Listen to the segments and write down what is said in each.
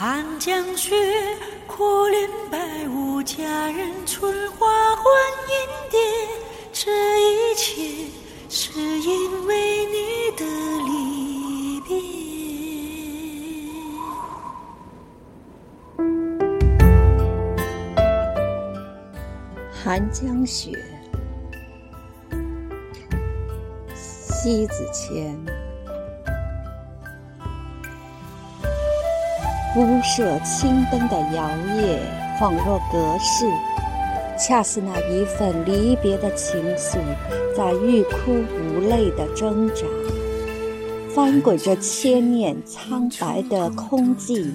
寒江雪，可怜白雾佳人，春花换银蝶。这一切是因为你的离别。寒江雪，西子谦。屋舍青灯的摇曳，恍若隔世，恰似那一份离别的情愫，在欲哭无泪的挣扎，翻滚着千面苍白的空寂，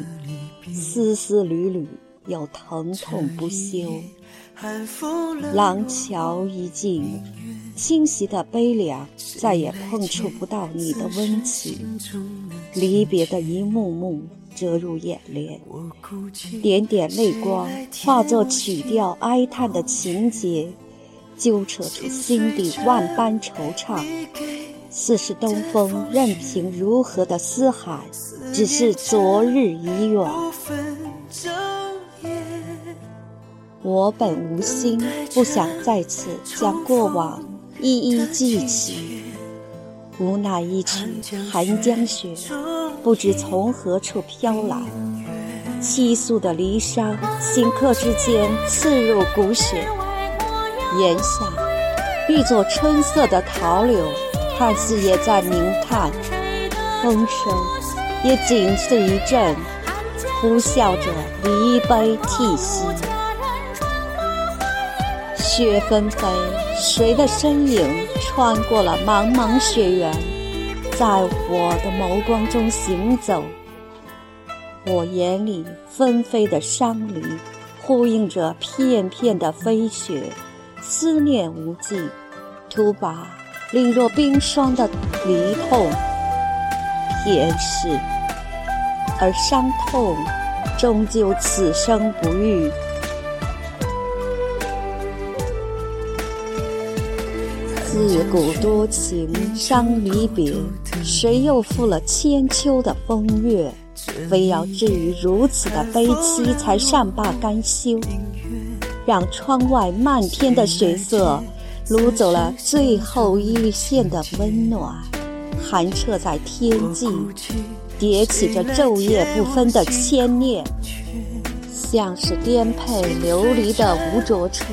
丝丝缕缕又疼痛不休。廊桥一静，侵袭的悲凉再也碰触不到你的温情，离别的一幕幕。遮入眼帘，点点泪光化作曲调哀叹的情节，揪扯出心底万般惆怅。似是东风任凭如何的嘶喊，只是昨日已远。我本无心，不想再次将过往一一记起。无奈一曲寒江雪，不知从何处飘来，凄诉的离殇，顷刻之间刺入骨血。檐下一座春色的桃柳，看似也在鸣叹，风声也仅是一阵，呼啸着离悲涕兮。雪纷飞，谁的身影穿过了茫茫雪原，在我的眸光中行走。我眼里纷飞的伤离，呼应着片片的飞雪，思念无际，徒把凛若冰霜的离痛偏逝，而伤痛终究此生不愈。自古多情伤离别，谁又负了千秋的风月？非要至于如此的悲凄，才善罢甘休。让窗外漫天的雪色，掳走了最后一线的温暖，寒彻在天际，叠起着昼夜不分的牵念，像是颠沛流离的无着处，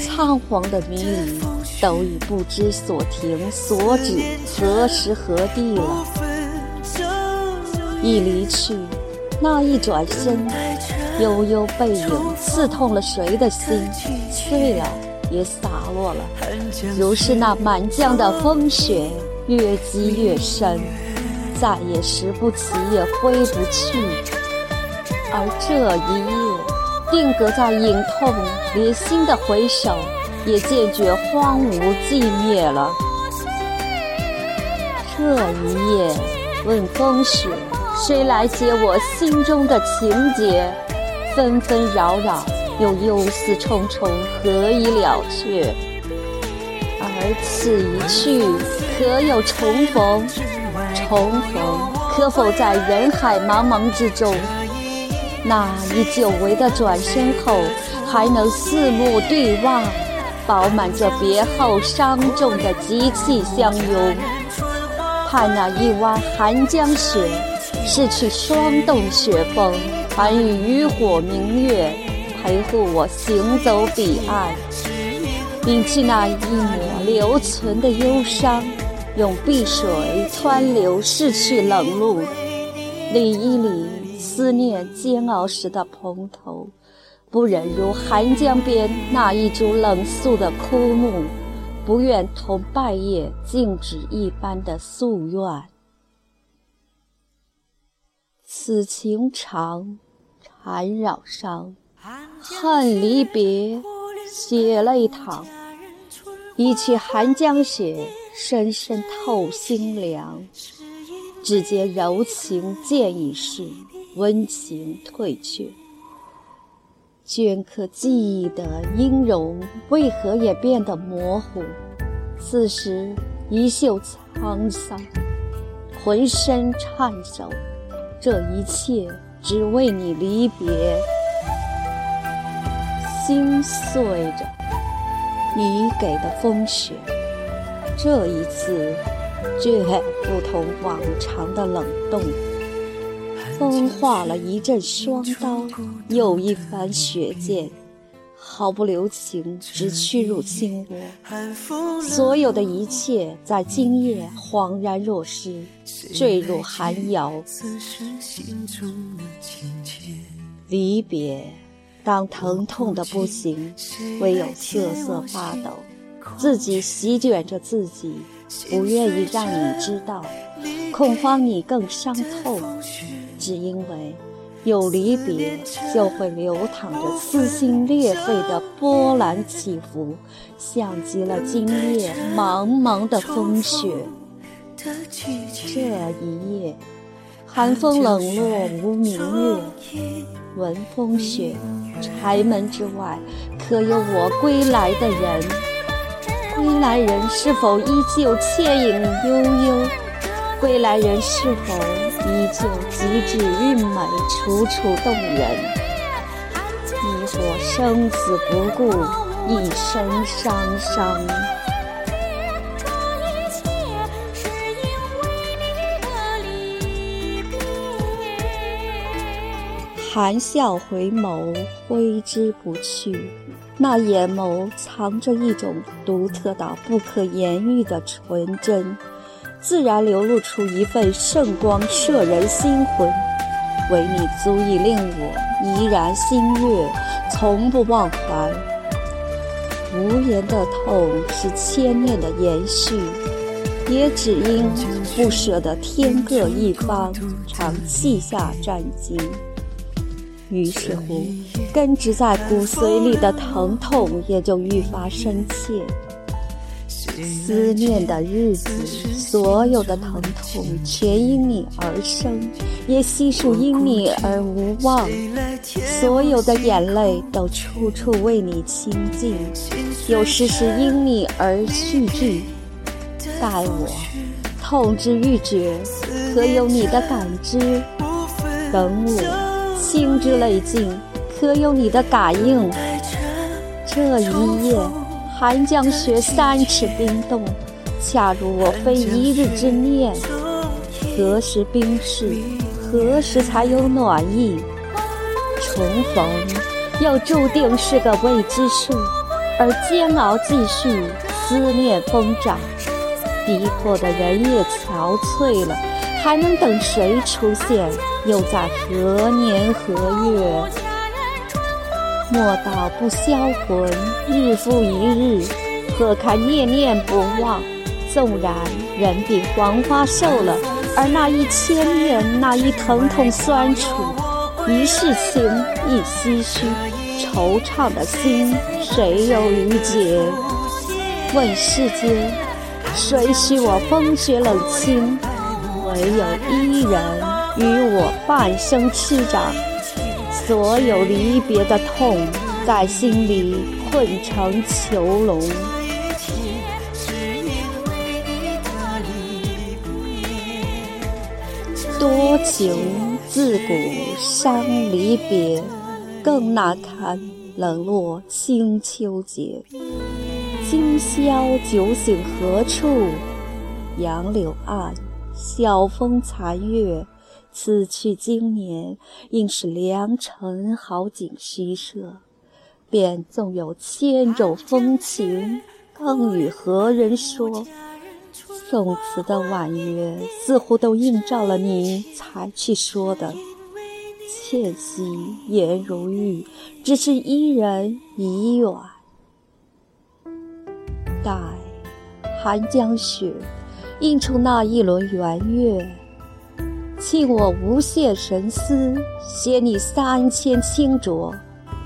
仓皇的迷离。都已不知所停所止，何时何地了？一离去，那一转身，悠悠背影刺痛了谁的心？碎了，也洒落了，如是那满江的风雪，越积越深，再也拾不起，也挥不去。而这一夜，定格在隐痛离心的回首。也渐觉荒芜寂灭了。这一夜，问风雪，谁来解我心中的情结？纷纷扰扰，又忧思忡忡，何以了却？而此一去，可有重逢？重逢，可否在人海茫茫之中？那一久违的转身后，还能四目对望？饱满着别后伤重的极气相拥，盼那一弯寒江雪，拭去霜冻雪峰，还与渔火明月陪护我行走彼岸，摒弃那一抹留存的忧伤，用碧水湍流逝去冷露，理一理思念煎熬时的蓬头。不忍如寒江边那一株冷肃的枯木，不愿同败叶静止一般的夙愿。此情长，缠绕伤，恨离别，血泪淌。一曲寒江雪，深深透心凉。只见柔情渐已逝，温情退却。镌刻记忆的音容，为何也变得模糊？此时衣袖沧桑，浑身颤抖，这一切只为你离别。心碎着，你给的风雪，这一次却不同往常的冷冻。风化了一阵霜刀，又一番雪剑，毫不留情，直驱入心窝。所有的一切在今夜恍然若失，坠入寒窑。离别，当疼痛的不行，唯有瑟瑟发抖，自己席卷着自己，不愿意让你知道，恐慌你更伤透。只因为有离别，就会流淌着撕心裂肺的波澜起伏，像极了今夜茫茫的风雪。这一夜，寒风冷落无明月，闻风雪，柴门之外，可有我归来的人？归来人是否依旧倩影悠悠？归来人是否依旧极致韵美、楚楚动人？你我生死不顾，一生伤伤。含笑回眸，挥之不去。那眼眸藏着一种独特到不可言喻的纯真。自然流露出一份圣光，摄人心魂。唯你足以令我怡然心悦，从不忘怀。无言的痛是千念的延续，也只因不舍得天各一方，常气下战惊。于是乎，根植在骨髓里的疼痛也就愈发深切。思念的日子，所有的疼痛全因你而生，也悉数因你而无望。所有的眼泪都处处为你倾尽，有时是因你而续聚。待我痛之欲绝，可有你的感知？等我心之泪尽，可有你的感应？这一夜。寒江雪三尺冰冻，恰如我非一日之念。何时冰释？何时才有暖意？重逢又注定是个未知数，而煎熬继续，思念疯长，逼迫的人也憔悴了，还能等谁出现？又在何年何月？莫道不销魂，日复一日，何堪念念不忘？纵然人比黄花瘦了，而那一千念，那一疼痛酸楚，一世情，一唏嘘，惆怅的心，谁有余解？问世间，谁许我风雪冷清？唯有伊人与我半生痴长。所有离别的痛，在心里困成囚笼。多情自古伤离别，更难堪冷落清秋节。今宵酒醒何处？杨柳岸，晓风残月。此去经年，应是良辰好景虚设。便纵有千种风情，更与何人说？宋词的婉约，似乎都映照了你才去说的。倩兮颜如玉，只是伊人已远。待寒江雪，映出那一轮圆月。弃我无限神思，携你三千清浊，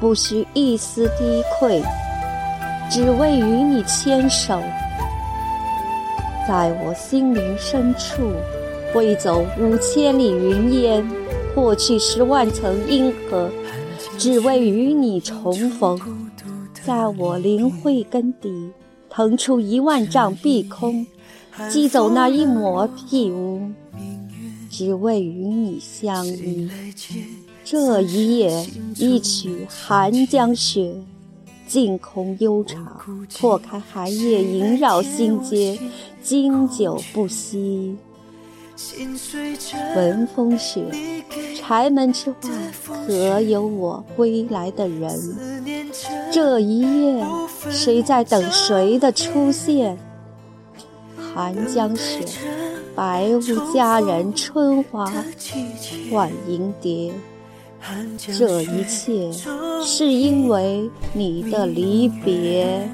不需一丝低愧，只为与你牵手。在我心灵深处，挥走五千里云烟，破去十万层阴河，只为与你重逢。在我灵慧根底，腾出一万丈碧空，击走那一抹屁污。只为与你相依。这一夜，一曲寒江雪，净空悠长，破开寒夜萦绕心间，经久不息。闻风雪，柴门之外，可有我归来的人？这一夜，谁在等谁的出现？寒江雪，白雾佳人，春花换银蝶。这一切，是因为你的离别。